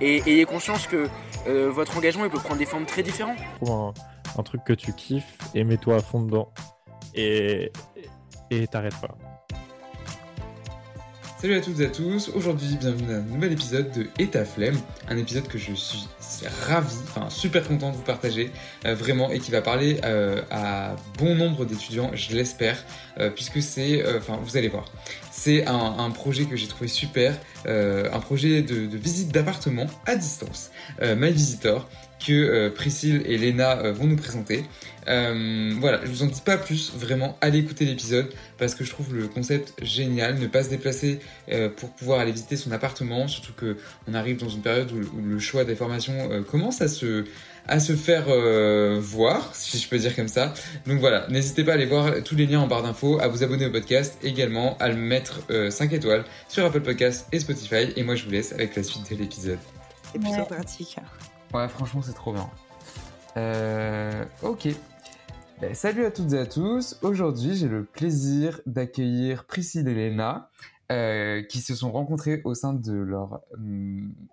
et ayez conscience que euh, votre engagement il peut prendre des formes très différentes. Trouve un, truc que tu kiffes et mets-toi à fond dedans et et t'arrêtes pas. Salut à toutes et à tous, aujourd'hui bienvenue dans un nouvel épisode de Et flemme, un épisode que je suis ravi, enfin super content de vous partager, euh, vraiment, et qui va parler euh, à bon nombre d'étudiants, je l'espère, puisque c'est, enfin vous allez voir, c'est un, projet que j'ai trouvé super, euh, un projet de, visite d'appartement à distance, euh, My Visitor, que euh, Priscille et Léna vont nous présenter. voilà, je vous en dis pas plus, vraiment, allez écouter l'épisode parce que je trouve le concept génial, ne pas se déplacer pour pouvoir aller visiter son appartement, surtout que on arrive dans une période où, où le choix des formations commence à se à se faire euh, voir, si je peux dire comme ça. Donc voilà, n'hésitez pas à aller voir tous les liens en barre d'infos, à vous abonner au podcast, également à le mettre 5 euh, étoiles sur Apple Podcasts et Spotify. Et moi, je vous laisse avec la suite de l'épisode. C'est plutôt pratique. Ouais, franchement, c'est trop bien. Euh, ok. Ben, salut à toutes et à tous. Aujourd'hui, j'ai le plaisir d'accueillir Priscille et Léna. Euh, qui se sont rencontrés au sein de leur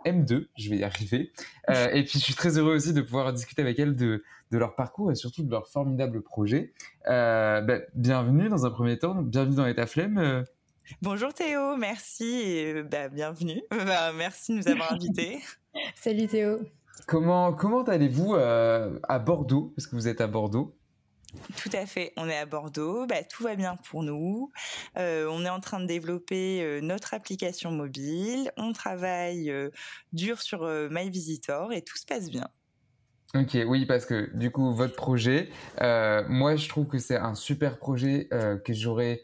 M2, hum, je vais y arriver. Euh, et puis je suis très heureux aussi de pouvoir discuter avec elles de, de leur parcours et surtout de leur formidable projet. Euh, bah, bienvenue dans un premier temps, bienvenue dans l'état flemme. Bonjour Théo, merci et bah, bienvenue. Bah, merci de nous avoir invités. Salut Théo. Comment, comment allez-vous à Bordeaux? Parce que vous êtes à Bordeaux. Tout à fait. On est à Bordeaux. Bah, tout va bien pour nous. Euh, on est en train de développer euh, notre application mobile. On travaille euh, dur sur My Visitor et tout se passe bien. Ok, oui, parce que du coup, votre projet, moi, je trouve que c'est un super projet que j'aurais,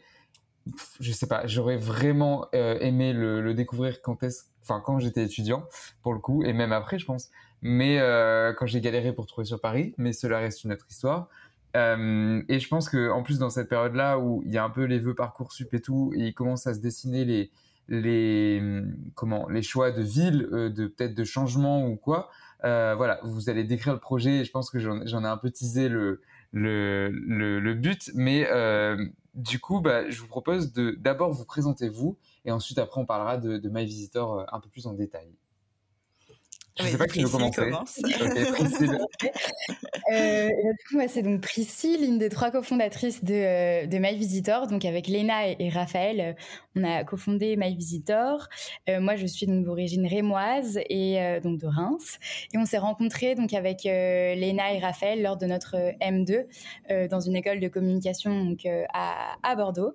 je sais pas, j'aurais vraiment aimé le, découvrir quand enfin, quand j'étais étudiant, pour le coup, et même après, je pense. Mais quand j'ai galéré pour trouver sur Paris, mais cela reste une autre histoire. Euh, et je pense que en plus dans cette période-là où il y a un peu les vœux parcoursup et tout, et il commence à se dessiner les les comment les choix de ville, euh, de peut-être de changement ou quoi. Euh, voilà, vous allez décrire le projet. Et je pense que j'en ai un peu teasé le le, le, but, mais du coup, bah, je vous propose de d'abord vous présenter vous, et ensuite après on parlera de, de My Visitor un peu plus en détail. Je ne sais pas qui veut commencer. euh, du coup, moi, c'est donc Priscille, l'une des trois cofondatrices de, euh, de My Visitor. Donc, avec Léna et, Raphaël, euh, on a cofondé My Visitor. Euh, moi, je suis donc d'origine rémoise et donc de Reims. Et on s'est rencontrés donc avec Léna et Raphaël lors de notre M2 dans une école de communication donc, à, à, Bordeaux.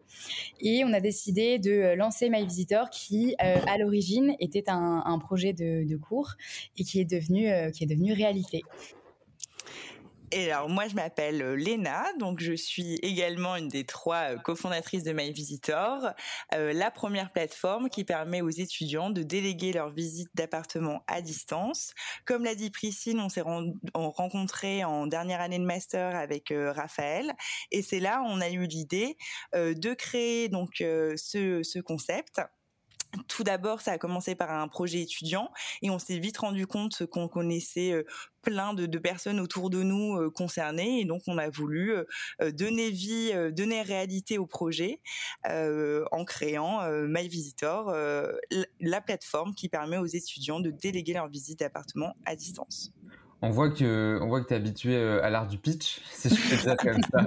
Et on a décidé de lancer My Visitor qui, à l'origine, était un, un projet de, de cours et qui est devenu, euh, qui est devenu réalité. Et alors moi je m'appelle euh, Léna, donc je suis également une des trois euh, cofondatrices de My Visitor, la première plateforme qui permet aux étudiants de déléguer leur visite d'appartement à distance. Comme l'a dit Priscille, on s'est rencontrés en dernière année de master avec Raphaël, et c'est là on a eu l'idée de créer donc ce concept tout d'abord, ça a commencé par un projet étudiant et on s'est vite rendu compte qu'on connaissait euh, plein de, personnes autour de nous euh, concernées et donc on a voulu euh, donner vie, donner réalité au projet en créant My Visitor, la plateforme qui permet aux étudiants de déléguer leur visite d'appartement à distance. On voit que, on voit que tu es habitué euh, à l'art du pitch, si je peux dire comme ça.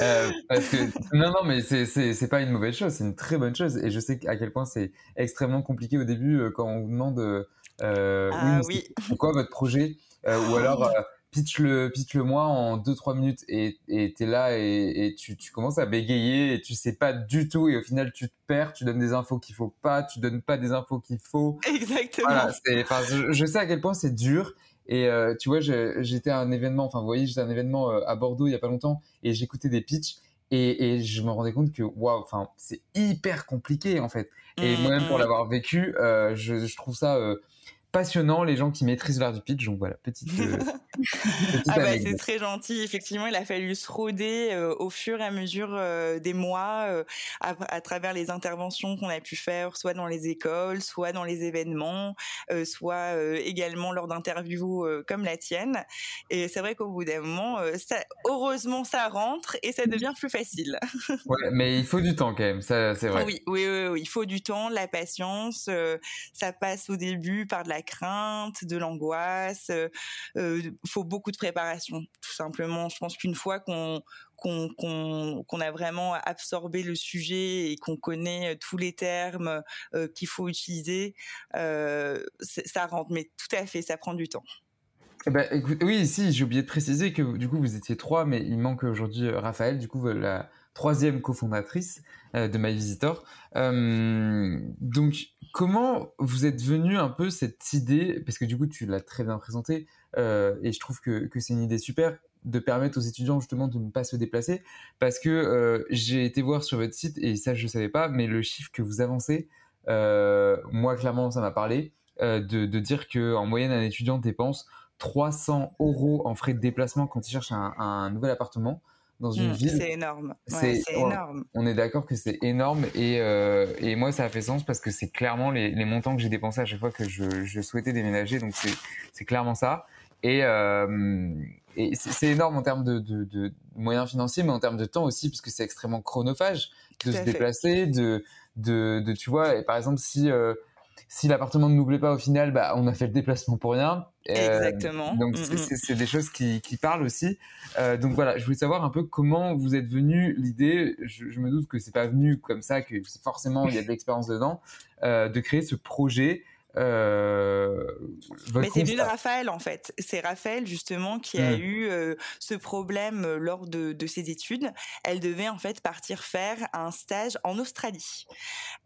Euh, parce que, non, non, mais c'est, c'est, c'est pas une mauvaise chose, c'est une très bonne chose. Et je sais à quel point c'est extrêmement compliqué au début euh, quand on vous demande, ah, oui, quoi votre projet Ou alors, pitch le pitch le moi en 2-3 minutes. Et et t'es là et, et tu, tu commences à bégayer et tu sais pas du tout. Et au final tu te perds tu donnes des infos qu'il faut pas tu donnes pas des infos qu'il faut. Exactement. Voilà enfin je, je, sais à quel point c'est dur et euh, tu vois j'étais à un événement enfin vous voyez j'étais à un événement euh, à Bordeaux il y a pas longtemps et j'écoutais des pitchs et, et je me rendais compte que waouh enfin c'est hyper compliqué en fait et mmh, moi-même pour mmh. l'avoir vécu euh, je, je trouve ça euh, passionnant les gens qui maîtrisent l'art du pitch. Donc voilà, petite. Euh, petite ah bah, c'est très gentil. Effectivement, il a fallu se roder euh, au fur et à mesure euh, des mois à, à, travers les interventions qu'on a pu faire, soit dans les écoles, soit dans les événements, soit également lors d'interviews comme la tienne. Et c'est vrai qu'au bout d'un moment, ça, heureusement, ça rentre et ça devient plus facile. ouais, mais il faut du temps quand même. Ça, c'est vrai. Oui, oui, oui, oui, il faut du temps, de la patience. ça passe au début par de la crainte, de l'angoisse. Il euh, faut beaucoup de préparation, tout simplement. Je pense qu'une fois qu'on qu'on a vraiment absorbé le sujet et qu'on connaît tous les termes euh, qu'il faut utiliser, euh, ça rentre. Mais tout à fait, ça prend du temps. Eh ben, oui, si, j'ai oublié de préciser que du coup vous étiez trois, mais il manque aujourd'hui Raphaël, du coup la, troisième cofondatrice euh, de My Visitor. Euh, donc, comment vous êtes venu un peu cette idée, parce que du coup, tu l'as très bien présenté, euh, et je trouve que, que c'est une idée super de permettre aux étudiants justement de ne pas se déplacer, parce que euh, j'ai été voir sur votre site, et ça je ne savais pas, mais le chiffre que vous avancez, euh, moi clairement ça m'a parlé, de, de dire que en moyenne un étudiant dépense 300 euros en frais de déplacement quand il cherche un nouvel appartement dans une mmh, ville. C'est énorme. c'est énorme. On est d'accord que c'est énorme et, euh, et moi ça a fait sens parce que c'est clairement les, les, montants que j'ai dépensés à chaque fois que je, je souhaitais déménager. Donc c'est clairement ça. Et, euh, et c'est énorme en termes de, de, de, moyens financiers, mais en termes de temps aussi, parce que c'est extrêmement chronophage de se déplacer, de, de, de, tu vois. Et par exemple, si euh, si l'appartement ne nous plaît pas au final, bah, on a fait le déplacement pour rien. Euh, Exactement. donc mm, mm. c'est des choses qui, qui parlent aussi. Euh, donc voilà, je voulais savoir un peu comment vous êtes venu l'idée. Je, je, me doute que c'est pas venu comme ça, que forcément il y a de l'expérience dedans, euh, de créer ce projet euh, Mais c'est venu de Raphaël en fait. C'est Raphaël justement qui a hmm. eu euh, ce problème euh, lors de, de, ses études. Elle devait en fait partir faire un stage en Australie.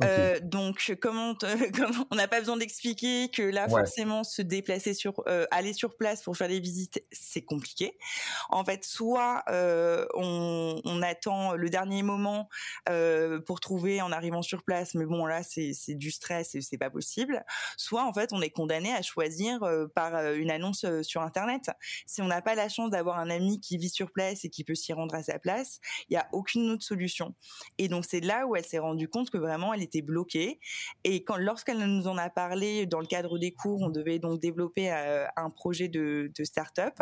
Euh, donc comment, comment on n'a pas besoin d'expliquer que là forcément se déplacer sur aller sur place pour faire des visites c'est compliqué. En fait soit on, on, attend le dernier moment pour trouver en arrivant sur place, mais bon là c'est du stress et c'est pas possible soit en fait on est condamné à choisir euh, par euh, une annonce euh, sur internet. Si on n'a pas la chance d'avoir un ami qui vit sur place et qui peut s'y rendre à sa place, il y a aucune autre solution. Et donc c'est là où elle s'est rendue compte que vraiment elle était bloquée. Et lorsqu'elle nous en a parlé dans le cadre des cours, on devait donc développer un projet de, de start-up.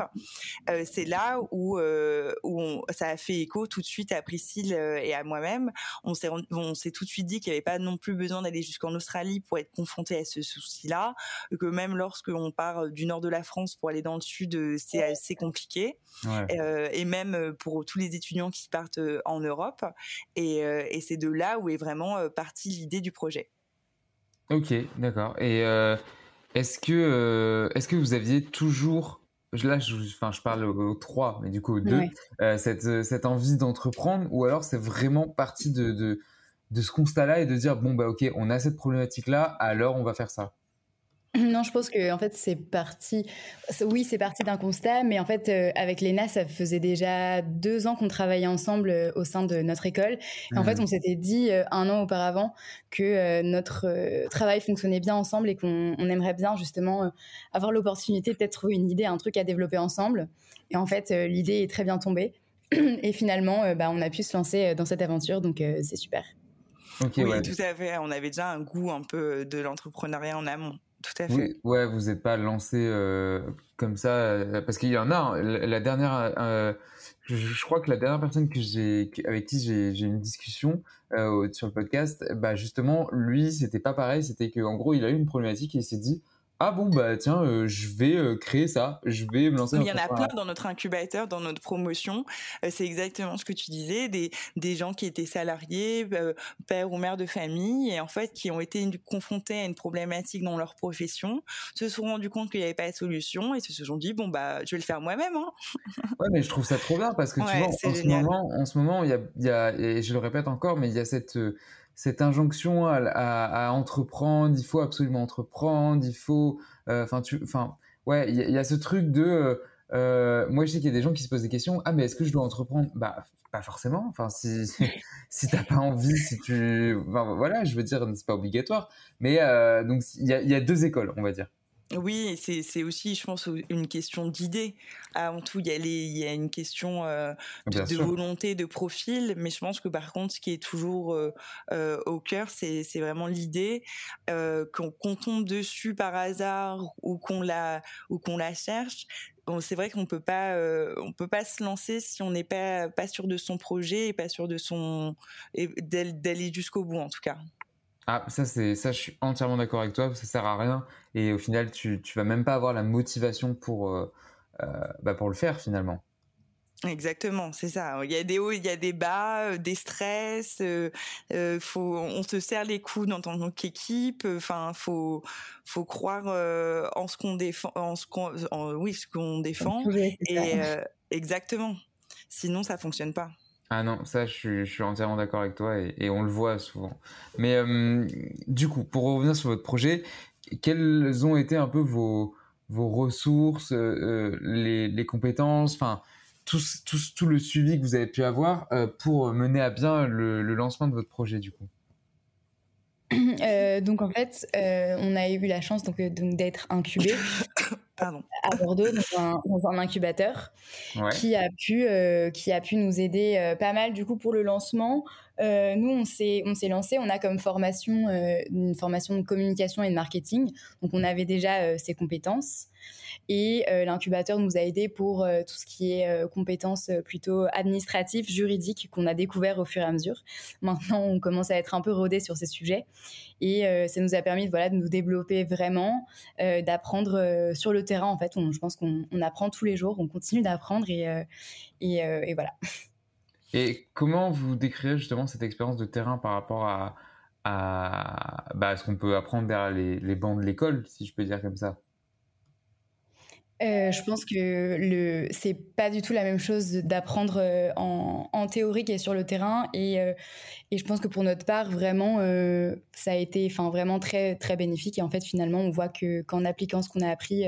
c'est là où ça a fait écho tout de suite à Priscille et à moi-même. On s'est tout de suite dit qu'il n'y avait pas non plus besoin d'aller jusqu'en Australie pour être confronté à ce là que même lorsque on part du nord de la France pour aller dans le sud, euh, c'est assez compliqué. Euh, et même euh, pour tous les étudiants qui partent en Europe. Et, et c'est de là où est vraiment partie l'idée du projet. Ok, d'accord. Et est-ce que, est-ce que vous aviez toujours là, je, enfin, je parle aux trois, mais du coup aux deux, cette, cette envie d'entreprendre, ou alors c'est vraiment parti de, de, de ce constat-là et de dire bon bah ok, on a cette problématique-là, alors on va faire ça. Non, je pense que en fait c'est parti. Oui, c'est parti d'un constat, mais en fait euh, avec Léna, ça faisait déjà deux ans qu'on travaillait ensemble euh, au sein de notre école. en fait, on s'était dit euh, un an auparavant que notre travail fonctionnait bien ensemble et qu'on aimerait bien justement avoir l'opportunité de peut-être trouver une idée, un truc à développer ensemble. Et en fait, l'idée est très bien tombée. Et finalement, bah, on a pu se lancer dans cette aventure, donc c'est super oui, tout à fait. On avait déjà un goût un peu de l'entrepreneuriat en amont. Tout à fait. Oui, ouais, vous n'êtes pas lancé euh, comme ça euh, parce qu'il y en a. Hein. la, dernière, euh, je, crois que la dernière personne que j'ai, avec qui j'ai, j'ai une discussion sur le podcast, bah justement, lui, c'était pas pareil. C'était qu'en gros, il a eu une problématique et il s'est dit, ah bon bah tiens euh, je vais euh, créer ça. Je vais me lancer il y en a plein dans notre incubateur dans notre promotion. Euh, c'est exactement ce que tu disais des des gens qui étaient salariés père ou mère de famille et en fait qui ont été confrontés à une problématique dans leur profession se sont rendus compte qu'il n'y avait pas de solution et se sont dit bon bah je vais le faire moi-même hein. ouais mais je trouve ça trop bien parce que tu vois en ce moment en ce moment il y a y a et je le répète encore mais il y a cette cette injonction à, à, entreprendre, il faut absolument entreprendre, il faut, euh, enfin, tu, enfin, ouais, il y, a ce truc de, euh, euh, moi je sais qu'il y a des gens qui se posent des questions, ah mais est-ce que je dois entreprendre? Bah pas forcément, enfin si si t'as pas envie, si tu, enfin, voilà, je veux dire, c'est pas obligatoire, mais donc il y a, y a deux écoles, on va dire. Oui, c'est aussi, je pense, une question d'idée. Avant tout, il y a, il y a une question euh, de, volonté, de profil, mais je pense que par contre, ce qui est toujours euh, euh, au cœur, c'est vraiment l'idée qu'on tombe dessus par hasard ou qu'on la ou qu'on la cherche. Bon, c'est vrai qu'on peut pas, on peut pas se lancer si on n'est pas pas sûr de son projet et pas sûr de son d'aller jusqu'au bout en tout cas. Ah, ça, c'est, ça, je suis entièrement d'accord avec toi, ça sert à rien. Et au final, tu, tu vas même pas avoir la motivation pour, euh, euh, bah, pour le faire finalement. Exactement, c'est ça. Il y a des hauts, il y a des bas, euh, des stress. faut, on se serre les coudes en tant qu'équipe. Enfin, faut, faut croire en ce qu'on défend, en ce qu'on, oui, ce qu'on défend. Et exactement. Sinon, ça fonctionne pas. Ah non, ça, je suis, entièrement d'accord avec toi et, on le voit souvent. Mais euh, du coup, pour revenir sur votre projet, quelles ont été un peu vos, vos ressources, euh, les, les, compétences, enfin, tout, tout, tout, le suivi que vous avez pu avoir euh, pour mener à bien le, le lancement de votre projet, du coup? euh, donc en fait, euh, on a eu la chance donc, euh, d'être incubé à Bordeaux dans un, incubateur qui a pu qui a pu nous aider pas mal du coup pour le lancement. nous on s'est on s'est lancé, on a comme formation une formation de communication et de marketing, donc on avait déjà ces compétences. Et euh, l'incubateur nous a aidés pour euh, tout ce qui est euh, compétences plutôt administratives, juridiques qu'on a découvert au fur et à mesure. Maintenant, on commence à être un peu rodé sur ces sujets et ça nous a permis voilà, de nous développer vraiment, d'apprendre sur le terrain. En fait, je pense qu'on apprend tous les jours, on continue d'apprendre et, voilà. Et comment vous décrivez justement cette expérience de terrain par rapport à, bah, ce qu'on peut apprendre derrière les bancs de l'école, si je peux dire comme ça? Euh, je pense que le c'est pas du tout la même chose d'apprendre euh, en, en, théorique et sur le terrain et, euh, et je pense que pour notre part vraiment ça a été enfin vraiment très très bénéfique et en fait finalement on voit que qu'en appliquant ce qu'on a appris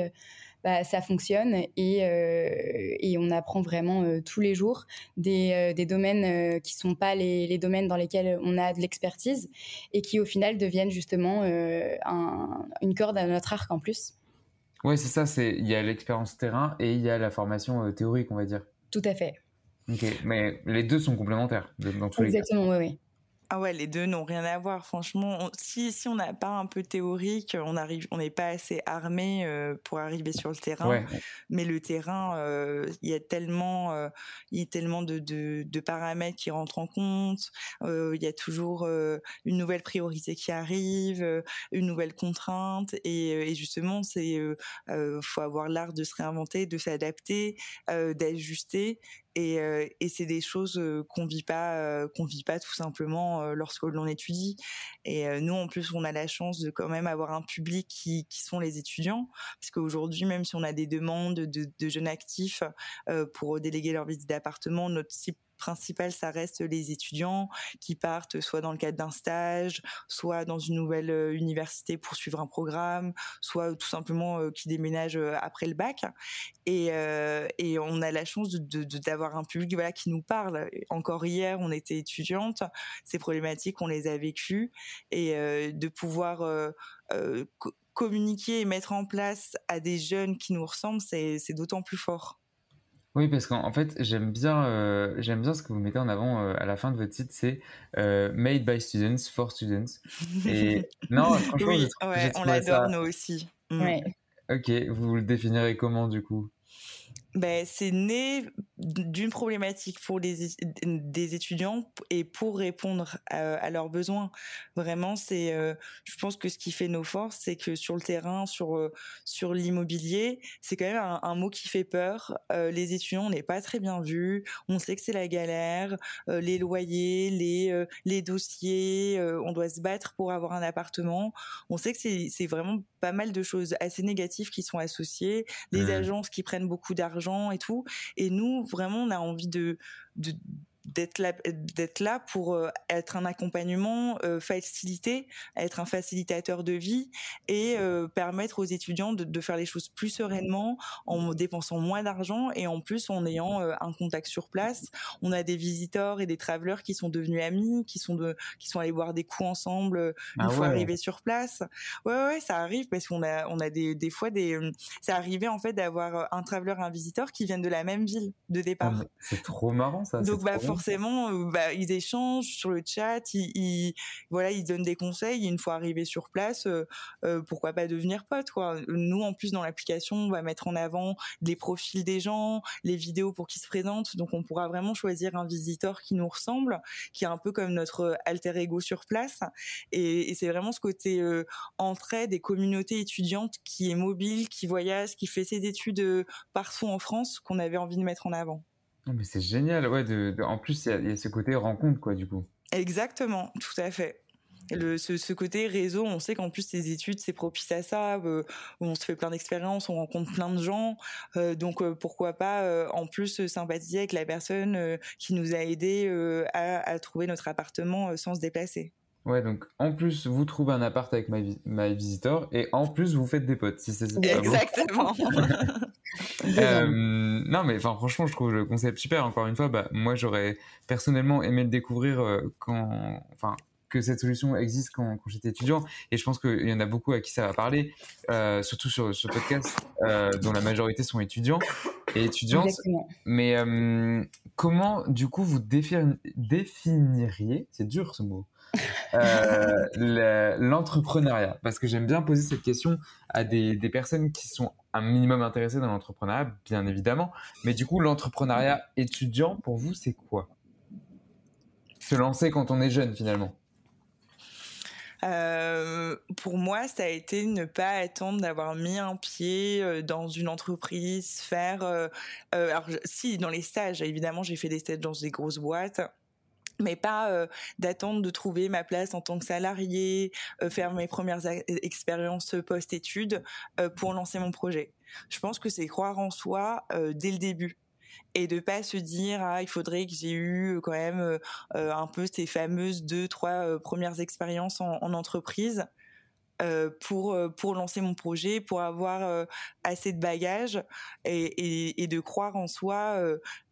bah, ça fonctionne et, on apprend vraiment tous les jours des, domaines qui sont pas les, domaines dans lesquels on a de l'expertise et qui au final deviennent justement un, une corde à notre arc en plus. Oui, c'est ça. C'est il y a l'expérience terrain et il y a la formation euh, théorique, on va dire. Tout à fait. Ok, mais les deux sont complémentaires dans tous les cas. Exactement, oui, oui. Ah ouais, les deux n'ont rien à voir. Franchement, si si on n'a pas un peu théorique, on arrive, on n'est pas assez armé euh, pour arriver sur le terrain. Mais le terrain, euh, il y a tellement, euh, il y a tellement de, de, de, paramètres qui rentrent en compte. il y a toujours une nouvelle priorité qui arrive, une nouvelle contrainte, et, et justement, c'est faut avoir l'art de se réinventer, de s'adapter, d'ajuster. Et, c'est des choses qu'on vit pas, qu'on vit pas tout simplement lorsque l'on étudie. Et nous, en plus, on a la chance de quand même avoir un public qui, sont les étudiants, parce qu'aujourd'hui, même si on a des demandes de, de jeunes actifs pour déléguer leur visite d'appartement, notre cible principal, ça reste les étudiants qui partent soit dans le cadre d'un stage, soit dans une nouvelle euh, université pour suivre un programme, soit tout simplement euh, qui déménagent euh, après le bac. Et, on a la chance d'avoir un public qui nous parle. Encore hier, on était étudiante, ces problématiques, on les a vécues et de pouvoir communiquer et mettre en place à des jeunes qui nous ressemblent, c'est d'autant plus fort. Oui, parce qu'en fait, j'aime bien, euh, j'aime bien ce que vous mettez en avant euh, à la fin de votre site, c'est euh, Made by Students for Students. Et non, franchement, oui, ouais, on l'adore nous aussi. Mm. Ok, vous le définirez comment du coup? Ben, c'est né d'une problématique pour les, des étudiants et pour répondre à, leurs besoins. Vraiment, c'est, euh, je pense que ce qui fait nos forces, c'est que sur le terrain, sur euh, sur l'immobilier, c'est quand même un, mot qui fait peur. Euh, les étudiants, on n'est pas très bien vus. On sait que c'est la galère, les loyers, les les dossiers. on doit se battre pour avoir un appartement. On sait que c'est c'est vraiment pas mal de choses assez négatives qui sont associées. Les mmh. agences qui prennent beaucoup d'argent et tout. Et nous, vraiment, on a envie de, de d'être là, d'être là pour euh, être un accompagnement euh, facilité, être un facilitateur de vie et euh, permettre aux étudiants de, de, faire les choses plus sereinement en dépensant moins d'argent et en plus en ayant un contact sur place. On a des visiteurs et des travelers qui sont devenus amis, qui sont de, qui sont allés boire des coups ensemble une ah fois arrivés sur place. Ouais, ouais, ça arrive parce qu'on a, on a des, des fois des, ça arrivait en fait d'avoir un traveler et un visiteur qui viennent de la même ville de départ. Ah, c'est trop marrant ça. Donc bah forcément, euh, bah, ils échangent sur le chat, ils, voilà, ils donnent des conseils. une fois arrivés sur place, euh, euh, pourquoi pas devenir pote. Nous, en plus, dans l'application, on va mettre en avant les profils des gens, les vidéos pour qu'ils se présentent. Donc, on pourra vraiment choisir un visiteur qui nous ressemble, qui est un peu comme notre alter ego sur place. Et, c'est vraiment ce côté entraide des communautés étudiantes qui est mobile, qui voyage, qui fait ses études partout en France qu'on avait envie de mettre en avant. Mais c'est génial, ouais. De, en plus, il y, a ce côté rencontre, quoi, du coup. Exactement, tout à fait. Le, ce, ce, côté réseau, on sait qu'en plus ces études, c'est propice à ça. Euh, on se fait plein d'expériences, on rencontre plein de gens. Euh, donc euh, pourquoi pas en plus sympathiser avec la personne qui nous a aidé à, trouver notre appartement sans se déplacer. Ouais, donc en plus vous trouvez un appart avec My, My Visitor et en plus vous faites des potes, si c'est. Exactement. Euh, non, mais enfin, franchement, je trouve le concept super. Encore une fois, bah, moi, j'aurais personnellement aimé le découvrir euh, quand, enfin, que cette solution existe quand, quand j'étais étudiant. Et je pense qu'il y en a beaucoup à qui ça va parler, euh, surtout sur ce podcast, euh, dont la majorité sont étudiants et étudiantes. Mais euh, comment, du coup, vous définiriez, c'est dur ce mot, euh, l'entrepreneuriat Parce que j'aime bien poser cette question à des, personnes qui sont un minimum intéressées dans l'entrepreneuriat, bien évidemment. Mais du coup, l'entrepreneuriat étudiant, pour vous, c'est quoi? Se lancer quand on est jeune, finalement euh, pour moi, ça a été ne pas attendre d'avoir mis un pied euh, dans une entreprise, faire. Alors, si, dans les stages, évidemment, j'ai fait des stages dans des grosses boîtes mais pas euh, d'attendre de trouver ma place en tant que salarié, faire mes premières expériences post-études pour lancer mon projet. Je pense que c'est croire en soi dès le début et de pas se dire ah il faudrait que j'ai eu quand même euh, euh, un peu ces fameuses deux trois euh, premières expériences en, entreprise pour pour lancer mon projet, pour avoir assez de bagages et, et, de croire en soi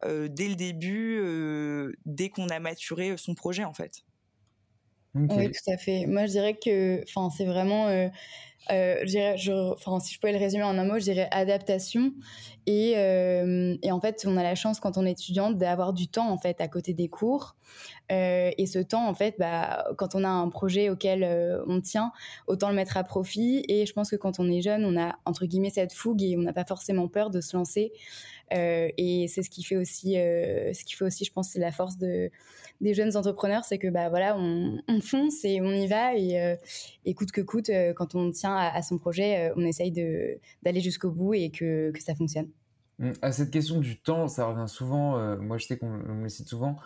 dès le début, dès qu'on a maturé son projet en fait. Oui, tout à fait. Moi, je dirais que, enfin, c'est vraiment, euh, si je pouvais le résumer en un mot, je dirais adaptation. Et, euh, et en fait, on a la chance quand on est étudiante d'avoir du temps en fait à côté des cours. Euh, et ce temps, en fait, bah, quand on a un projet auquel on tient, autant le mettre à profit. Et je pense que quand on est jeune, on a entre guillemets cette fougue et on n'a pas forcément peur de se lancer. Euh, et c'est ce qui fait aussi, ce qui fait aussi, je pense, c'est la force de des jeunes entrepreneurs, c'est que bah voilà, on, on, fonce et on y va et, euh, coûte que coûte, euh, quand on tient à, son projet, euh, on essaye de d'aller jusqu'au bout et que, que, ça fonctionne. Mmh, à cette question du temps, ça revient souvent. moi, je sais qu'on me cite souvent.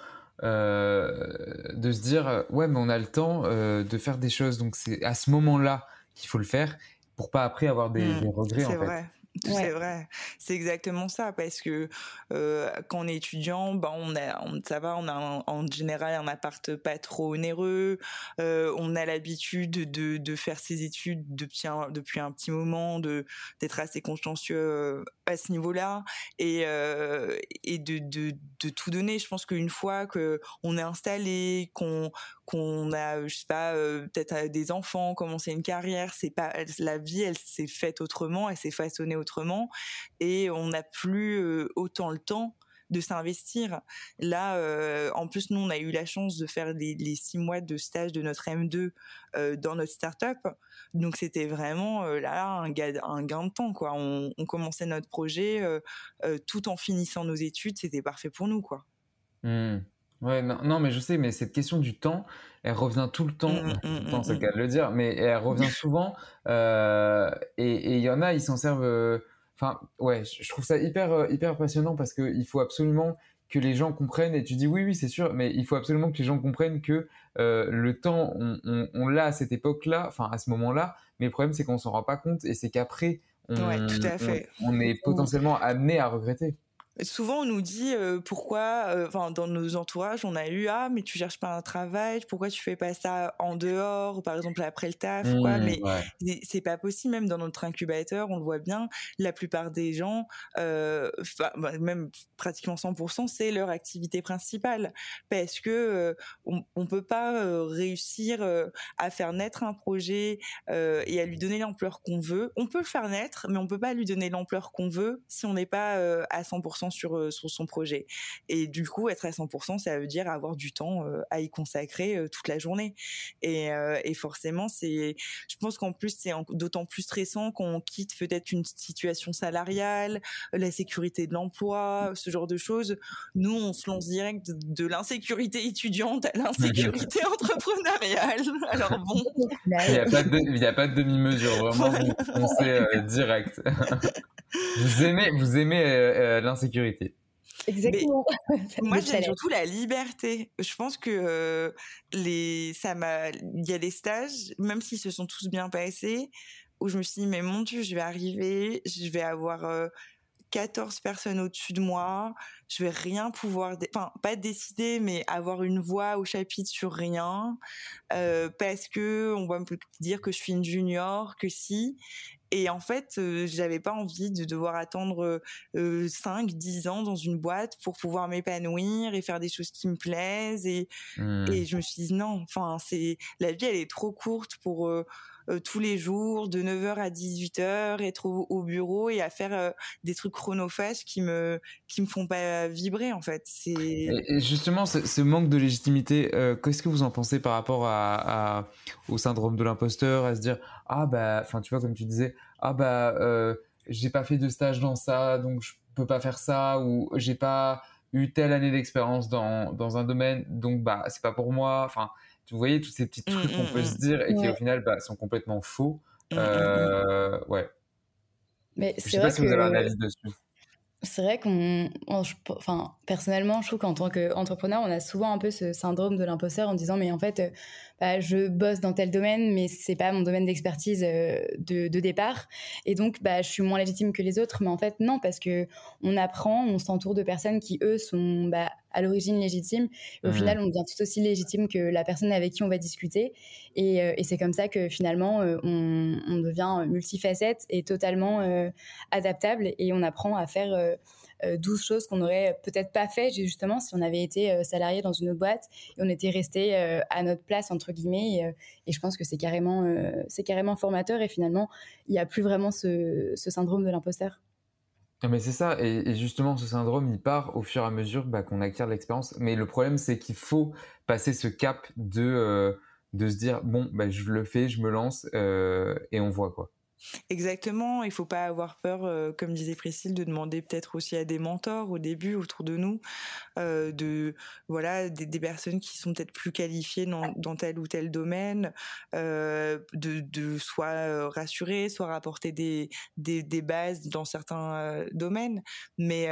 de se dire ouais mais on a le temps de faire des choses donc c'est à ce moment-là qu'il faut le faire pour pas après avoir des, mmh, des regrets en fait. C'est vrai, c'est exactement ça parce que euh, quand on est étudiant, ben on a, on, ça va, on a en général un appart pas trop onéreux, euh, on a l'habitude de, de faire ses études depuis un, depuis un petit moment, de d'être assez consciencieux à ce niveau-là et euh, et de, de de tout donner. Je pense qu'une fois que on est installé, qu'on qu'on a, je sais pas, euh, peut-être des enfants, commencé une carrière, c'est pas la vie, elle s'est faite autrement, elle s'est façonnée autrement, et on n'a plus euh, autant le temps de s'investir. Là, euh, en plus, nous, on a eu la chance de faire les, six mois de stage de notre M2 euh, dans notre startup. Donc, c'était vraiment euh, là un, ga- un gain de temps, quoi. On, commençait notre projet euh, euh, tout en finissant nos études. C'était parfait pour nous, quoi. Hmm. Ouais, non, non, mais je sais, mais cette question du temps, elle revient tout le temps, Mm, tout mm, le temps, mm, c'est le mm. cas de le dire, mais elle revient souvent, euh, et il y en a, ils s'en servent, euh, enfin, ouais, je trouve ça hyper, euh, hyper passionnant parce que il faut absolument que les gens comprennent, et tu dis oui, oui, c'est sûr, mais il faut absolument que les gens comprennent que euh, le temps, on, on, on l'a à cette époque-là, enfin, à ce moment-là, mais le problème, c'est qu'on s'en rend pas compte, et c'est qu'après, on, Ouais, tout à on- fait. on est potentiellement amené à regretter. Souvent, on nous dit euh, pourquoi, euh, enfin, dans nos entourages, on a eu ah, mais tu cherches pas un travail, pourquoi tu fais pas ça en dehors, ou par exemple après le taf, quoi? Mmh, Mais ouais. c'est- pas possible, même dans notre incubateur, on le voit bien. La plupart des gens, euh, bah, même pratiquement 100%, c'est leur activité principale, parce que on, on peut pas réussir à faire naître un projet et à lui donner l'ampleur qu'on veut. On peut le faire naître, mais on peut pas lui donner l'ampleur qu'on veut si on n'est pas à 100% sur, euh, sur son projet. Et du coup, être à 100%, ça veut dire avoir du temps euh, à y consacrer euh, toute la journée. Et, et forcément, c'est, je pense qu'en plus, c'est d'autant plus stressant qu'on quitte peut-être une situation salariale, la sécurité de l'emploi, ce genre de choses. Nous, on se lance direct de, l'insécurité étudiante à l'insécurité entrepreneuriale. Alors bon. Il n'y a pas de, demi-mesure, vraiment, vous foncez euh, direct. vous aimez, vous aimez euh, euh, Exactement. Moi, j'aime surtout la liberté. Je pense que euh, les, ça m'a, il y a des stages, même s'ils se sont tous bien passés, où je me suis dit, mais mon Dieu, je vais arriver, je vais avoir euh, 14 personnes au-dessus de moi, je vais rien pouvoir, enfin, pas décider, mais avoir une voix au chapitre sur rien, euh, parce que on va me dire que je suis une junior, que si. Et en fait, euh, j'avais pas envie de devoir attendre euh, 5, 10 ans dans une boîte pour pouvoir m'épanouir et faire des choses qui me plaisent. Et, et je me suis dit non, enfin, c'est la vie, elle est trop courte pour euh, tous les jours, de 9h à 18h, être au, au bureau et à faire euh, des trucs chronophages qui me, qui me font pas vibrer, en fait. C'est. Justement, ce, manque de légitimité, euh, qu'est-ce que vous en pensez par rapport à, au syndrome de l'imposteur, à se dire ah bah, enfin tu vois comme tu disais ah bah euh, j'ai pas fait de stage dans ça, donc je peux pas faire ça, ou j'ai pas eu telle année d'expérience dans, dans un domaine, donc bah c'est pas pour moi. Enfin, vous voyez tous ces petits Mm, trucs qu'on mm, peut se dire et qui au final bah, sont complètement faux. Euh, ouais. Mais Je sais pas si vous avez un que avis dessus. c'est vrai qu'on, enfin, personnellement, je trouve qu'en tant qu'entrepreneur, on a souvent un peu ce syndrome de l'imposteur en disant, mais en fait, euh, bah, je bosse dans tel domaine, mais c'est pas mon domaine d'expertise euh, de, de départ, et donc, bah, je suis moins légitime que les autres. Mais en fait, non, parce que on apprend, on s'entoure de personnes qui eux sont bah, à l'origine légitimes, et au Mhm. final, on devient tout aussi légitime que la personne avec qui on va discuter, et, euh, et c'est comme ça que finalement, euh, on, on devient multifacette et totalement euh, adaptable, et on apprend à faire euh, 12 choses qu'on n'aurait peut-être pas fait justement si on avait été euh, salarié dans une autre boîte et on était resté euh, à notre place entre guillemets et, euh, je pense que c'est carrément euh, c'est carrément formateur et finalement il n'y a plus vraiment ce, syndrome de l'imposteur Mais c'est ça, et, justement ce syndrome il part au fur et à mesure bah, qu'on acquiert l'expérience. Mais le problème c'est qu'il faut passer ce cap de, euh, de se dire bon bah, je le fais, je me lance euh, et on voit quoi. Exactement, il faut pas avoir peur, euh, comme disait Priscille, de demander peut-être aussi à des mentors au début autour de nous, euh, de voilà des, personnes qui sont peut-être plus qualifiées dans, tel ou tel domaine, euh, de, soit rassurer, soit rapporter des, bases dans certains domaines, mais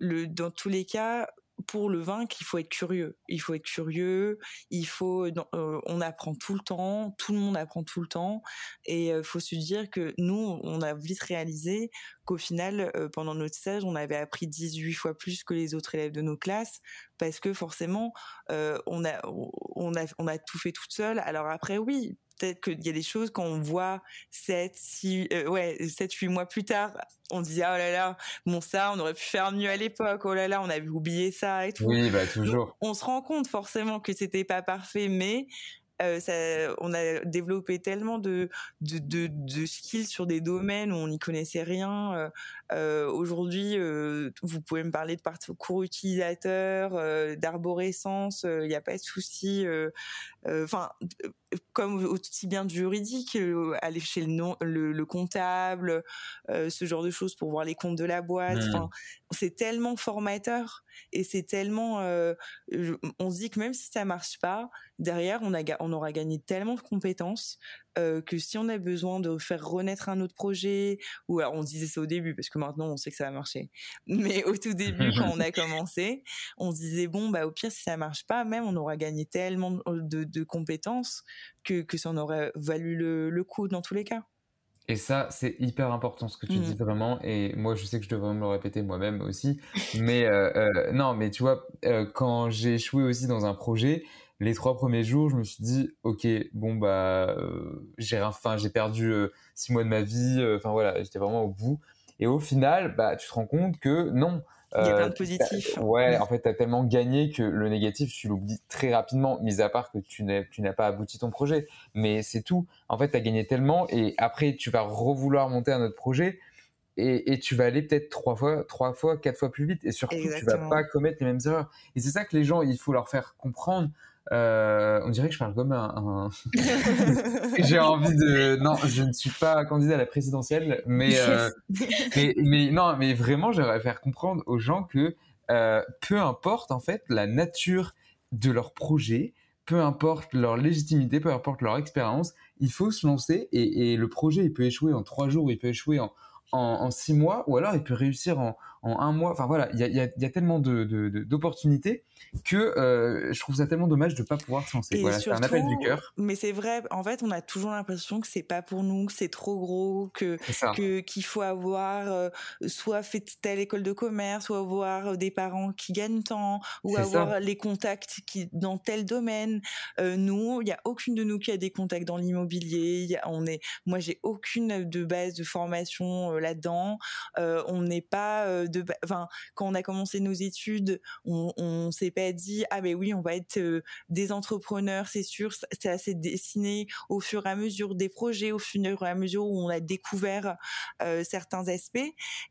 dans tous les cas pour le vaincre, il faut être curieux. Il faut être curieux. Il faut, euh, on apprend tout le temps. Tout le monde apprend tout le temps. Et euh, faut se dire que nous, on a vite réalisé qu'au final, euh, pendant notre stage, on avait appris 18 fois plus que les autres élèves de nos classes parce que forcément, euh, on a, on a, on a tout fait toute seule. Alors après, oui, peut-être qu'il y a des choses quand on voit 7, 6, euh, ouais, 7, 8 mois plus tard, on se dit, ah, oh là là, bon, ça, on aurait pu faire mieux à l'époque, oh là là, on avait oublié ça et tout. Oui, bah toujours. On se rend compte forcément que c'était pas parfait, mais Euh, ça, on a développé tellement de, de, de, de, skills sur des domaines où on n'y connaissait rien. Euh, euh Aujourd'hui, vous pouvez me parler de parcours utilisateur, d'arborescence, il n'y a pas de souci. Enfin, comme aussi bien du juridique, aller chez le, non, le, le comptable, ce genre de choses pour voir les comptes de la boîte. Mmh. Enfin, c'est tellement formateur et c'est tellement. on se dit que même si ça marche pas, derrière, on, a, on aura gagné tellement de compétences euh, que si on a besoin de faire renaître un autre projet, ou alors on disait ça au début, parce que maintenant on sait que ça va marcher, mais au tout début, quand on a commencé, on se disait, bon, bah, au pire, si ça marche pas, même on aura gagné tellement de, de compétences que, que ça en aurait valu le, le coup dans tous les cas. Et ça, c'est hyper important ce que tu dis mmh. vraiment. Et moi, je sais que je devrais me le répéter moi-même aussi. Mais euh, euh, non, mais tu vois, euh, quand j'ai échoué aussi dans un projet, les trois premiers jours, je me suis dit, ok, bon bah, j'ai enfin j'ai perdu six mois de ma vie. Enfin voilà, j'étais vraiment au bout. Et au final, bah, tu te rends compte que non. Il y a plein de positifs. Ouais, en fait, tu as tellement gagné que le négatif, tu l'oublies très rapidement, mis à part que tu n'as, pas abouti ton projet. Mais c'est tout. En fait, tu as gagné tellement et après, tu vas revouloir monter un autre projet et, et tu vas aller peut-être trois fois, trois fois, quatre fois plus vite et surtout, tu vas pas commettre les mêmes erreurs. Et c'est ça que les gens, il faut leur faire comprendre. Euh, on dirait que je parle comme un. J'ai envie de. Non, je ne suis pas candidat à la présidentielle, mais euh, mais, mais, non, mais vraiment, j'aimerais faire comprendre aux gens que euh, peu importe en fait la nature de leur projet, peu importe leur légitimité, peu importe leur expérience, il faut se lancer et, et, le projet il peut échouer en trois jours, il peut échouer en, en, en six mois, ou alors il peut réussir en, en un mois. Enfin voilà, il y a, y, a, y a, tellement de, d'opportunités que euh, je trouve ça tellement dommage de pas pouvoir se lancer. voilà, c'est un appel du cœur. Mais c'est vrai, en fait, on a toujours l'impression que c'est pas pour nous, que c'est trop gros, que, qu'il faut avoir euh, soit fait telle école de commerce, ou avoir des parents qui gagnent tant, ou avoir ça. les contacts qui dans tel domaine. Euh, nous, il y a aucune de nous qui a des contacts dans l'immobilier. On est, moi, j'ai aucune de base de formation euh, là-dedans. Euh, on n'est pas de, enfin, quand on a commencé nos études, on, on s'est pas dit ah ben oui, on va être euh, des entrepreneurs, c'est sûr. C'est assez dessiné au fur et à mesure des projets, au fur et à mesure où on a découvert euh, certains aspects.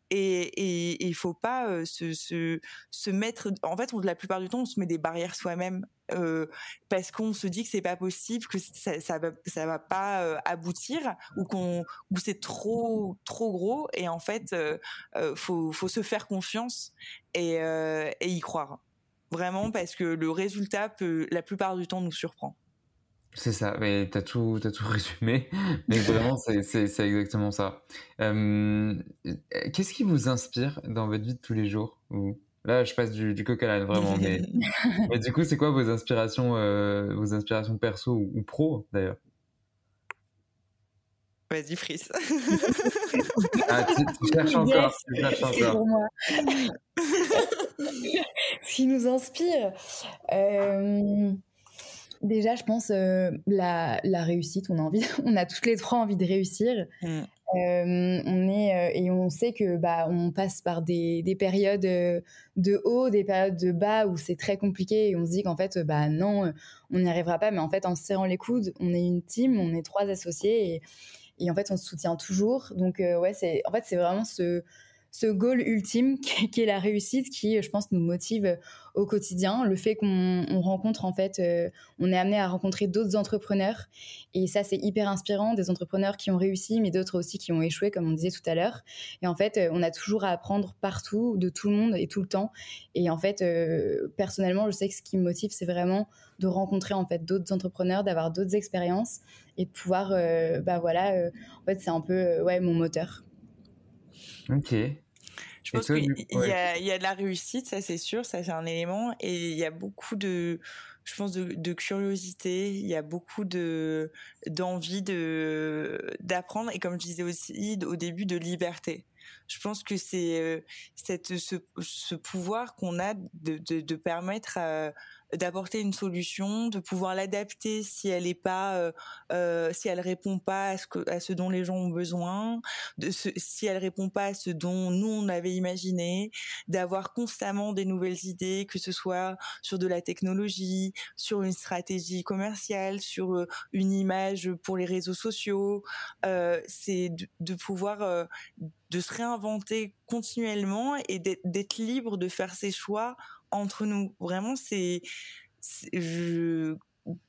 Et il faut pas euh, se, se, mettre. En fait, la plupart du temps, on se met des barrières soi-même parce qu'on se dit que c'est pas possible, que ça, ça va, ça va pas aboutir, ou qu'on, ou c'est trop, trop gros. Et en fait, euh, faut, faut se faire confiance et y croire vraiment parce que le résultat peut, la plupart du temps, nous surprend. C'est ça, mais t'as tout, as tout résumé. Mais vraiment, c'est exactement ça. Euh, Qu'est-ce qui vous inspire dans votre vie de tous les jours ou Là, je passe du, du coq à l'âne, vraiment. Mais, mais, du coup, c'est quoi vos inspirations, euh, vos inspirations perso ou, ou pro, d'ailleurs? Vas-y, Fris. ah, tu, tu, cherches encore. Yes, tu cherches encore. pour moi. Ce qui nous inspire, euh, déjà, je pense euh, la, la, réussite. On a envie, on a toutes les trois envie de réussir. Mm. Euh, on est euh, et on sait que bah on passe par des, des périodes de haut, des périodes de bas où c'est très compliqué et on se dit qu'en fait bah non, on n'y arrivera pas. Mais en fait, en se serrant les coudes, on est une team, on est trois associés et, et en fait on se soutient toujours. Donc ouais, c'est en fait c'est vraiment ce ce goal ultime qui est la réussite qui, je pense, nous motive au quotidien. Le fait qu'on rencontre, en fait, euh, on est amené à rencontrer d'autres entrepreneurs. Et ça, c'est hyper inspirant. Des entrepreneurs qui ont réussi, mais d'autres aussi qui ont échoué, comme on disait tout à l'heure. Et en fait, euh, on a toujours à apprendre partout, de tout le monde et tout le temps. Et en fait, euh, personnellement, je sais que ce qui me motive, c'est vraiment de rencontrer, en fait, d'autres entrepreneurs, d'avoir d'autres expériences et de pouvoir, euh, bah voilà, euh, en fait, c'est un peu, euh, ouais, mon moteur. Ok. Je pense qu'il y, a, y a de la réussite, ça c'est sûr, ça c'est un élément, et il y a beaucoup de, je pense, de, de curiosité, il y a beaucoup de d'envie de d'apprendre, et comme je disais aussi au début, de liberté. je pense que c'est cette ce, ce pouvoir qu'on a de, de, de permettre à d'apporter une solution, de pouvoir l'adapter si elle est pas, euh, euh, si elle répond pas à ce que, à ce dont les gens ont besoin, de ce, si elle répond pas à ce dont nous on avait imaginé, d'avoir constamment des nouvelles idées, que ce soit sur de la technologie, sur une stratégie commerciale, sur euh, une image pour les réseaux sociaux, euh, c'est de, de, pouvoir euh, de se réinventer continuellement et d'être libre de faire ses choix entre nous. Vraiment, c'est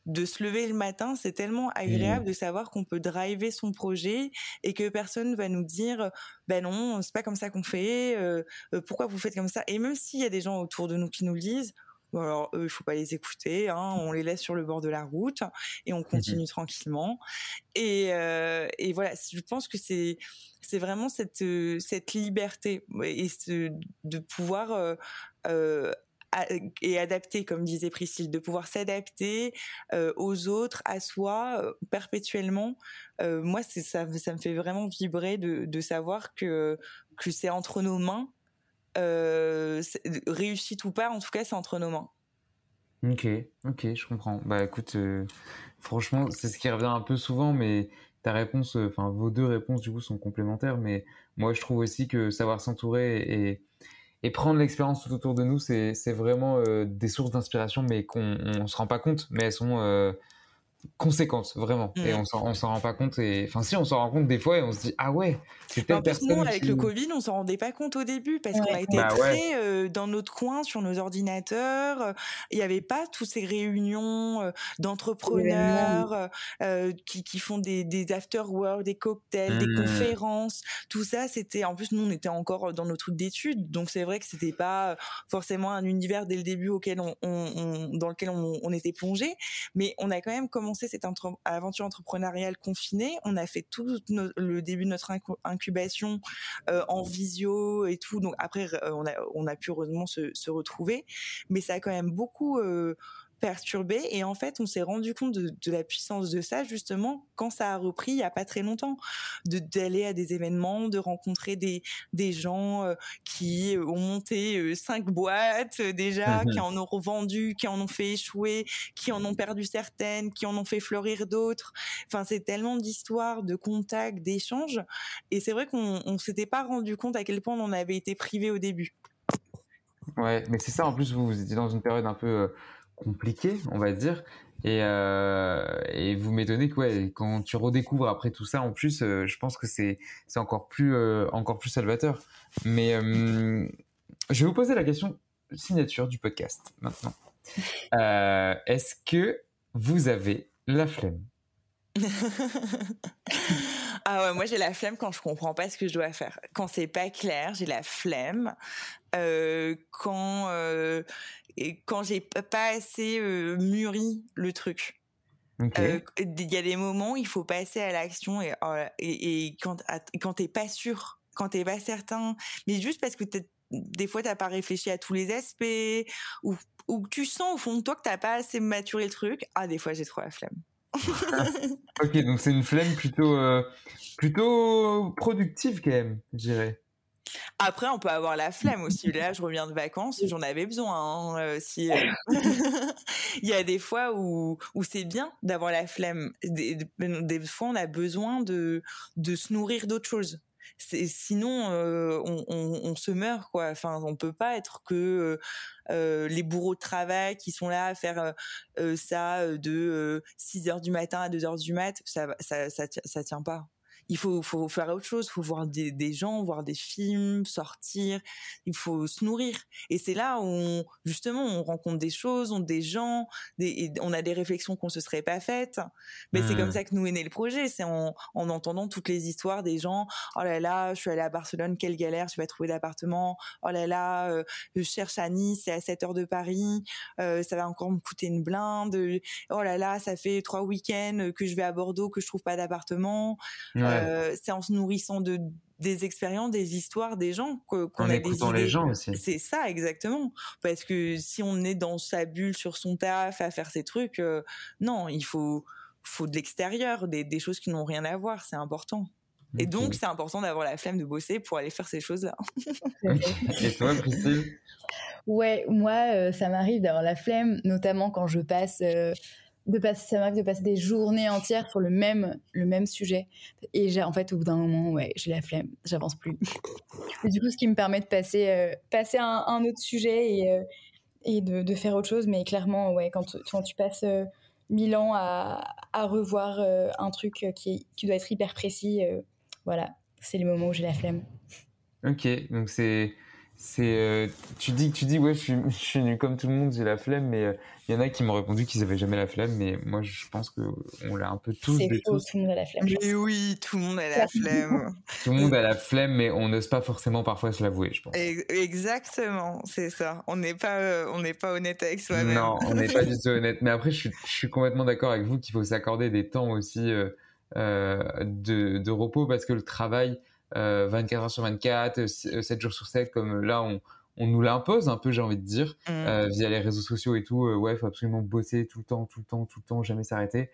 de se lever le matin, c'est tellement agréable mmh. de savoir qu'on peut driver son projet et que personne va nous dire ben non, c'est pas comme ça qu'on fait, euh, euh, pourquoi vous faites comme ça? Et même s'il y a des gens autour de nous qui nous le disent, alors eux, il faut pas les écouter, hein, on les laisse sur le bord de la route et on continue mmh tranquillement. Et, euh, et voilà, je pense que c'est c'est vraiment cette cette liberté et ce, de pouvoir euh, euh, et adapter, comme disait Priscille, de pouvoir s'adapter aux autres, à soi, perpétuellement. Moi, ça, ça me fait vraiment vibrer de, de savoir que que c'est entre nos mains, réussite ou pas, en tout cas, c'est entre nos mains. Ok, ok, je comprends. Bah écoute, franchement, c'est ce qui revient un peu souvent, mais ta réponse, enfin vos deux réponses du coup sont complémentaires, mais moi je trouve aussi que savoir s'entourer et et prendre l'expérience tout autour de nous, c'est vraiment euh, des sources d'inspiration, mais qu'on ne se rend pas compte, mais elles sont conséquences vraiment. Et on s'en on s'en rend pas compte et enfin si on s'en rend compte des fois et on se dit ah ouais c'est telle personne nous, avec le Covid on s'en rendait pas compte au début parce qu'on a été bah très euh, dans notre coin sur nos ordinateurs. Il y avait pas toutes ces réunions euh, d'entrepreneurs euh, qui, qui font des, des after work des cocktails des mmh. conférences. Tout ça c'était en plus nous on était encore dans nos trucs d'études. Donc c'est vrai que c'était pas forcément un univers dès le début auquel on, on, dans lequel on, on était plongé. Mais on a quand même cette aventure entrepreneuriale confinée. On a fait tout le début de notre incubation euh, en visio et tout. Donc après, euh, on a, on a pu heureusement se, se retrouver, mais ça a quand même beaucoup euh, perturbé et en fait on s'est rendu compte de, de, la puissance de ça justement quand ça a repris il y a pas très longtemps. De d'aller à des événements de rencontrer des des gens euh, qui ont monté euh, cinq boîtes euh, déjà qui en ont revendu qui en ont fait échouer qui en ont perdu certaines qui en ont fait fleurir d'autres. Enfin c'est tellement d'histoires de contacts d'échanges. Et c'est vrai qu'on on s'était pas rendu compte à quel point on en avait été privé au début. Ouais mais c'est ça en plus vous, vous étiez dans une période un peu compliqué, on va dire. Et, euh, et vous m'étonnez que ouais, quand tu redécouvres après tout ça, en plus, euh, je pense que c'est c'est encore plus euh, encore plus salvateur. Mais je vais vous poser la question signature du podcast maintenant. Est-ce que vous avez la flemme? Ah ouais, moi j'ai la flemme quand je comprends pas ce que je dois faire. Quand c'est pas clair, j'ai la flemme. Euh, quand euh, et quand j'ai pas assez euh, mûri le truc. Euh, il y a des moments où il faut passer à l'action et, oh et, et, quand quand t'es pas sûr, quand t'es pas certain, mais juste parce que des fois t'as pas réfléchi à tous les aspects ou ou tu sens au fond de toi que t'as pas assez maturé le truc. Ah des fois j'ai trop la flemme. ok, donc c'est une flemme plutôt, euh, plutôt productive quand même, je dirais. Après, on peut avoir la flemme aussi. Là, je reviens de vacances, j'en avais besoin. Hein, euh, si, euh, il y a des fois où, où c'est bien d'avoir la flemme. Des, fois, on a besoin de, de se nourrir d'autres choses sinon euh, on, se meurt quoi enfin on peut pas être que les bourreaux de travail qui sont là à faire ça de 6 heures du matin à 2 heures du mat ça ça ça, ça tient pas il faut, faut faire autre chose, il faut voir des, des, gens, voir des films, sortir, il faut se nourrir. Et c'est là où on, justement on rencontre des choses, on des gens, des, on a des réflexions qu'on se serait pas faites. Mais c'est comme mmh. ça que nous est né le projet, c'est en, en entendant toutes les histoires des gens. Oh là là, je suis allée à Barcelone, quelle galère, je vais trouver d'appartement. Oh là là, euh, je cherche à Nice, c'est à 7 heures de Paris, euh, ça va encore me coûter une blinde. Oh là là, ça fait trois week-ends que je vais à Bordeaux, que je trouve pas d'appartement. Euh, c'est en se nourrissant de des expériences, des histoires des gens qu'on a des idées. les gens aussi. C'est ça exactement. Parce que si on est dans sa bulle sur son taf à faire ses trucs, euh, non, il faut faut de l'extérieur, des, des choses qui n'ont rien à voir. C'est important. Et donc, c'est important d'avoir la flemme de bosser pour aller faire ces choses-là. Et toi, Christine? Ouais, moi, ça m'arrive d'avoir la flemme, notamment quand je passe de passer, ça m'arrive de passer des journées entières sur le même, le même sujet. Et j'ai, en fait, au bout d'un moment, ouais, j'ai la flemme, j'avance plus. et du coup, ce qui me permet de passer, euh, passer à un, autre sujet et, euh, et de, de, faire autre chose. Mais clairement, ouais, quand, quand tu passes euh, mille ans à, à revoir un truc qui, qui doit être hyper précis, voilà, c'est les moments où j'ai la flemme. Ok, donc c'est c'est euh, tu dis tu dis ouais je suis je suis nul comme tout le monde j'ai la flemme mais il euh, y en a qui m'ont répondu qu'ils avaient jamais la flemme mais moi je pense que on l'a un peu tous c'est faux tout le monde a la flemme mais oui tout le monde a la flemme. Tout le monde a la flemme mais on n'ose pas forcément parfois se l'avouer je pense. Exactement c'est ça. On n'est pas euh, on n'est pas honnête avec soi-même. Non on n'est pas du tout honnête. Mais après je suis je suis complètement d'accord avec vous qu'il faut s'accorder des temps aussi de de repos parce que le travail 24 euh, heures sur 24, 7 euh, jours sur 7, comme là on, on nous l'impose un peu, j'ai envie de dire, mmh. euh, via les réseaux sociaux et tout. ouais, faut absolument bosser tout le temps, tout le temps, tout le temps, jamais s'arrêter.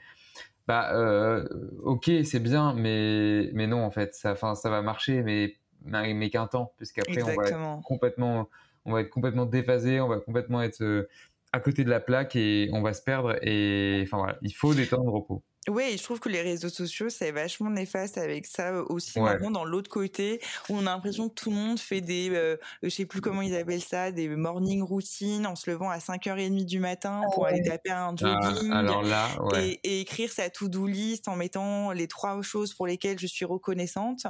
Bah, euh, ok, c'est bien, mais mais non en fait, ça, enfin, ça va marcher, mais mais qu'un temps, puisqu'après on va être complètement, on va être complètement déphasé, on va complètement être à côté de la plaque et on va se perdre. Et enfin voilà, il faut des temps de repos. Oui, je trouve que les réseaux sociaux, c'est vachement néfaste avec ça euh, aussi maintenant dans l'autre côté où on a l'impression que tout le monde fait des, euh, je sais plus comment ils appellent ça, des morning routines en se levant à 5h30 du matin pour aller taper un ah, jogging alors là, et, et, écrire sa to-do list en mettant les trois choses pour lesquelles je suis reconnaissante.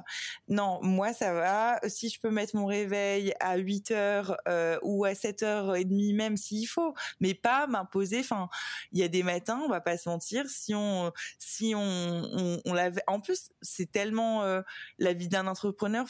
Non, moi ça va. Si je peux mettre mon réveil à 8h euh, ou à 7h30 même s'il faut, mais pas m'imposer. Enfin, il y a des matins, on va pas se mentir, si on si on, on, l'avait. En plus, c'est tellement euh, la vie d'un entrepreneur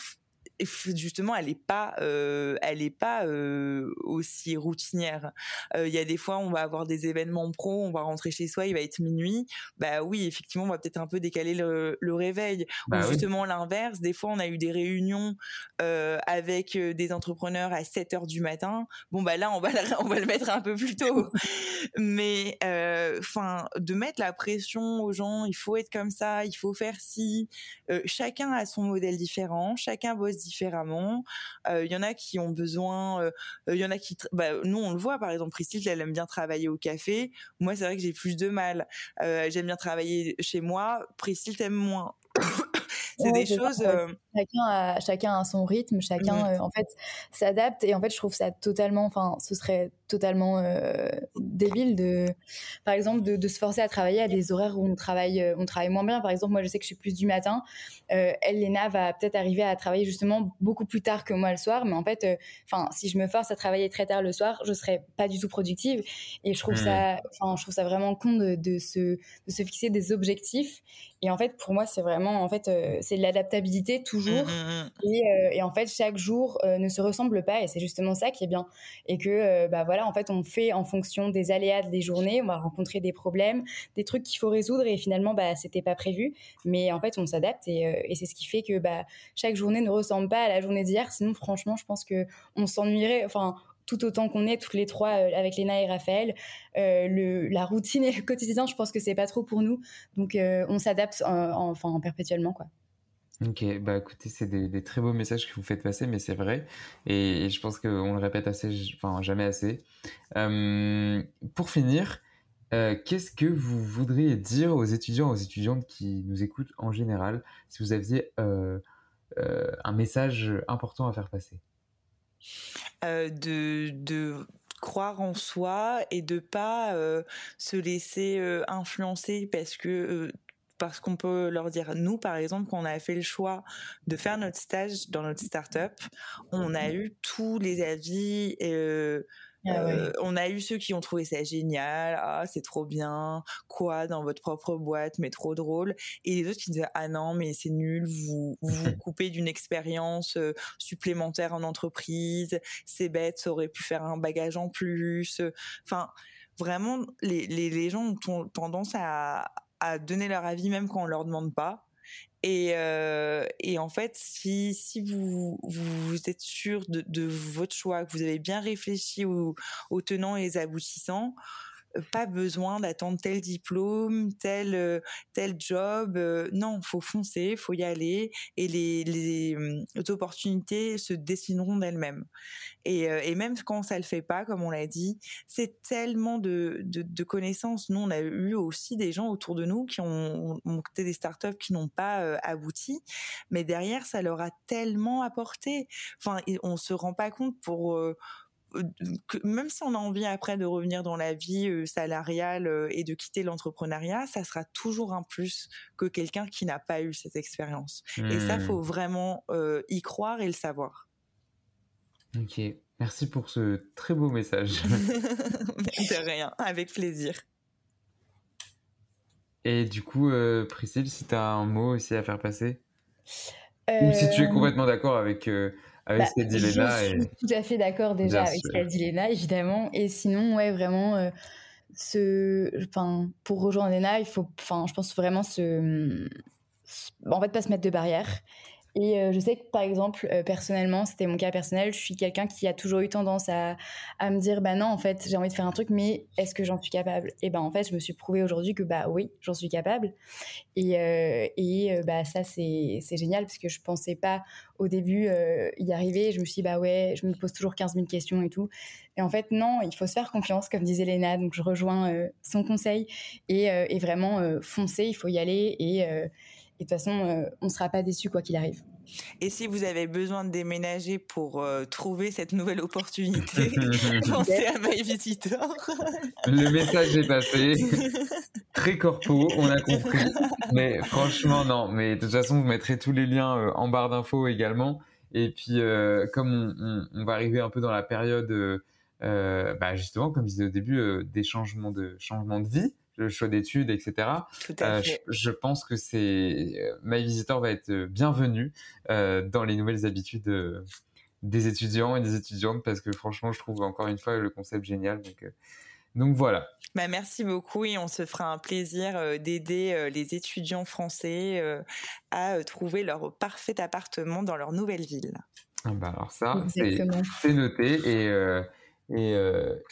justement elle est pas euh, elle est pas euh, aussi routinière. Il y a des fois on va avoir des événements pro on va rentrer chez soi il va être minuit. Bah oui effectivement on va peut-être un peu décaler le, le réveil. Bah ou justement l'inverse des fois on a eu des réunions avec des entrepreneurs à 7 heures du matin. Bon bah là on va on va le mettre un peu plus tôt. Mais enfin de mettre la pression aux gens il faut être comme ça il faut faire ci. Chacun a son modèle différent chacun bosse différemment. Il y en a qui ont besoin, il y en a qui, bah, nous on le voit par exemple, Priscille, elle aime bien travailler au café. Moi c'est vrai que j'ai plus de mal. J'aime bien travailler chez moi. Priscille t'aime moins. C'est des choses. Chacun a, chacun a son rythme, chacun en fait s'adapte et en fait je trouve ça totalement, enfin ce serait totalement euh, débile de, par exemple, de, de, se forcer à travailler à des horaires où on travaille, euh, on travaille moins bien. Par exemple, moi, je sais que je suis plus du matin. Euh, elle, Léna, va peut-être arriver à travailler justement beaucoup plus tard que moi le soir. Mais en fait, euh, enfin, si je me force à travailler très tard le soir, je serai pas du tout productive. Et je trouve mmh. ça, enfin, je trouve ça vraiment con de, de, se, de se fixer des objectifs. Et en fait, pour moi, c'est vraiment, en fait, c'est l'adaptabilité toujours. Mmh, mmh, et, et, en fait, chaque jour ne se ressemble pas. Et c'est justement ça qui est bien. Et que, bah voilà, en fait, on fait en fonction des aléas des journées. On va rencontrer des problèmes, des trucs qu'il faut résoudre et finalement, bah, c'était pas prévu. Mais en fait, on s'adapte et, euh, et c'est ce qui fait que bah, chaque journée ne ressemble pas à la journée d'hier. Sinon, franchement, je pense que on s'ennuierait. Enfin, tout autant qu'on est toutes les trois euh, avec Léna et Raphaël, euh, la routine et le quotidien, je pense que c'est pas trop pour nous. Donc, on s'adapte enfin perpétuellement, quoi. Ok, bah écoutez, c'est des, très beaux messages que vous faites passer, mais c'est vrai. Et, je pense qu'on le répète assez, enfin jamais assez. Euh, pour finir, euh, qu'est-ce que vous voudriez dire aux étudiants, aux étudiantes qui nous écoutent en général, si vous aviez euh, un message important à faire passer? De, de croire en soi et de pas se laisser influencer parce que parce qu'on peut leur dire, nous par exemple, quand on a fait le choix de faire notre stage dans notre start-up, on a eu tous les avis. Ah euh, on a eu ceux qui ont trouvé ça génial, ah c'est trop bien, quoi dans votre propre boîte, mais trop drôle, et les autres qui disaient ah non mais c'est nul, vous vous coupez d'une expérience euh, supplémentaire en entreprise, c'est bête, ça aurait pu faire un bagage en plus, enfin vraiment les, les, les gens ont tendance à, à donner leur avis même quand on leur demande pas. Et, euh, et en fait, si, vous, vous êtes sûr de, votre choix, que vous avez bien réfléchi aux, aux tenants et les aboutissants, pas besoin d'attendre tel diplôme, tel tel job. non, faut foncer, faut y aller et les, les, opportunités se dessineront d'elles-mêmes. Et, et, même quand ça le fait pas, comme on l'a dit, c'est tellement de, de, de, connaissances. Nous, on a eu aussi des gens autour de nous qui ont monté des startups qui n'ont pas abouti, mais derrière, ça leur a tellement apporté. Enfin, on se rend pas compte pour même si on a envie après de revenir dans la vie euh, salariale euh, et de quitter l'entrepreneuriat, ça sera toujours un plus que quelqu'un qui n'a pas eu cette expérience. Et ça, faut mmh. vraiment euh, y croire et le savoir. Ok, merci pour ce très beau message. de rien, avec plaisir. Et du coup, Priscille, si tu as un mot aussi à faire passer? Ou si tu es complètement d'accord avec avec bah, ce qu'a dit Léna. Je suis tout à fait d'accord déjà avec ce qu'a dit Léna, évidemment. Et sinon, ouais, vraiment, euh, ce, enfin, pour rejoindre Léna, il faut, enfin, je pense vraiment se, en fait, pas se mettre de barrières et euh, je sais que par exemple, euh, personnellement, c'était mon cas personnel, je suis quelqu'un qui a toujours eu tendance à, à me dire, bah non, en fait, j'ai envie de faire un truc, mais est-ce que j'en suis capable? Et ben en fait, je me suis prouvé aujourd'hui que bah oui, j'en suis capable. Et, euh, et bah ça, c'est génial parce que je pensais pas au début y arriver. Je me suis dit, bah ouais, je me pose toujours 15 000 questions et tout. Et en fait, non, il faut se faire confiance, comme disait Léna. Donc je rejoins son conseil et, et vraiment foncer, il faut y aller et et de toute façon, euh, on ne sera pas déçu quoi qu'il arrive. Et si vous avez besoin de déménager pour euh, trouver cette nouvelle opportunité, pensez à My Visitor. Le message est passé. Très corpo, on a compris. Mais franchement, non. Mais de toute façon, vous mettrez tous les liens euh, en barre d'infos également. Et puis, comme on, va arriver un peu dans la période, bah, justement, comme je disais au début, des changements de, changements de vie, le choix d'études, etc. Euh, je, pense que c'est euh, My Visitor va être euh, bienvenue dans les nouvelles habitudes des étudiants et des étudiantes parce que franchement, je trouve encore une fois le concept génial. Donc, donc voilà. Bah, merci beaucoup et on se fera un plaisir d'aider les étudiants français à trouver leur parfait appartement dans leur nouvelle ville. Ah bah alors ça, c'est noté et euh, et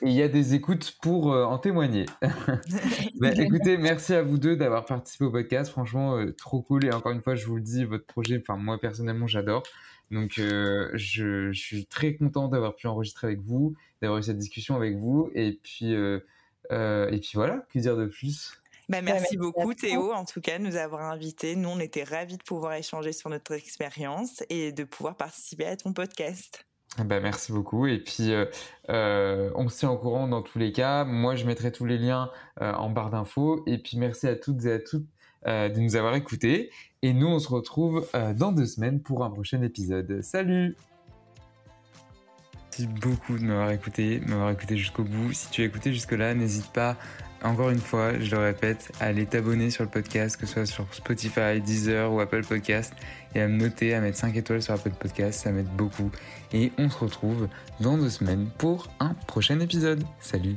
il y a des écoutes pour euh, en témoigner. Bah, écoutez, merci à vous deux d'avoir participé au podcast. Franchement, euh, trop cool. Et encore une fois, je vous le dis, votre projet, enfin moi personnellement, j'adore. Donc, je, je, suis très content d'avoir pu enregistrer avec vous, d'avoir eu cette discussion avec vous. Et puis, et puis voilà, que dire de plus? Bah, merci beaucoup Théo, en tout cas, de nous avoir invités. Nous, on était ravis de pouvoir échanger sur notre expérience et de pouvoir participer à ton podcast. Bah, merci beaucoup. Et puis, euh, euh, on se tient au courant dans tous les cas. Moi, je mettrai tous les liens euh, en barre d'infos. Et puis, merci à toutes et à toutes de nous avoir écoutés. Et nous, on se retrouve dans deux semaines pour un prochain épisode. Salut Merci beaucoup de m'avoir écouté, m'avoir écouté jusqu'au bout. Si tu as écouté jusque-là, n'hésite pas encore une fois, je le répète, à aller t'abonner sur le podcast, que ce soit sur Spotify, Deezer ou Apple Podcast, et à me noter, à mettre 5 étoiles sur Apple Podcast, ça m'aide beaucoup. Et on se retrouve dans deux semaines pour un prochain épisode. Salut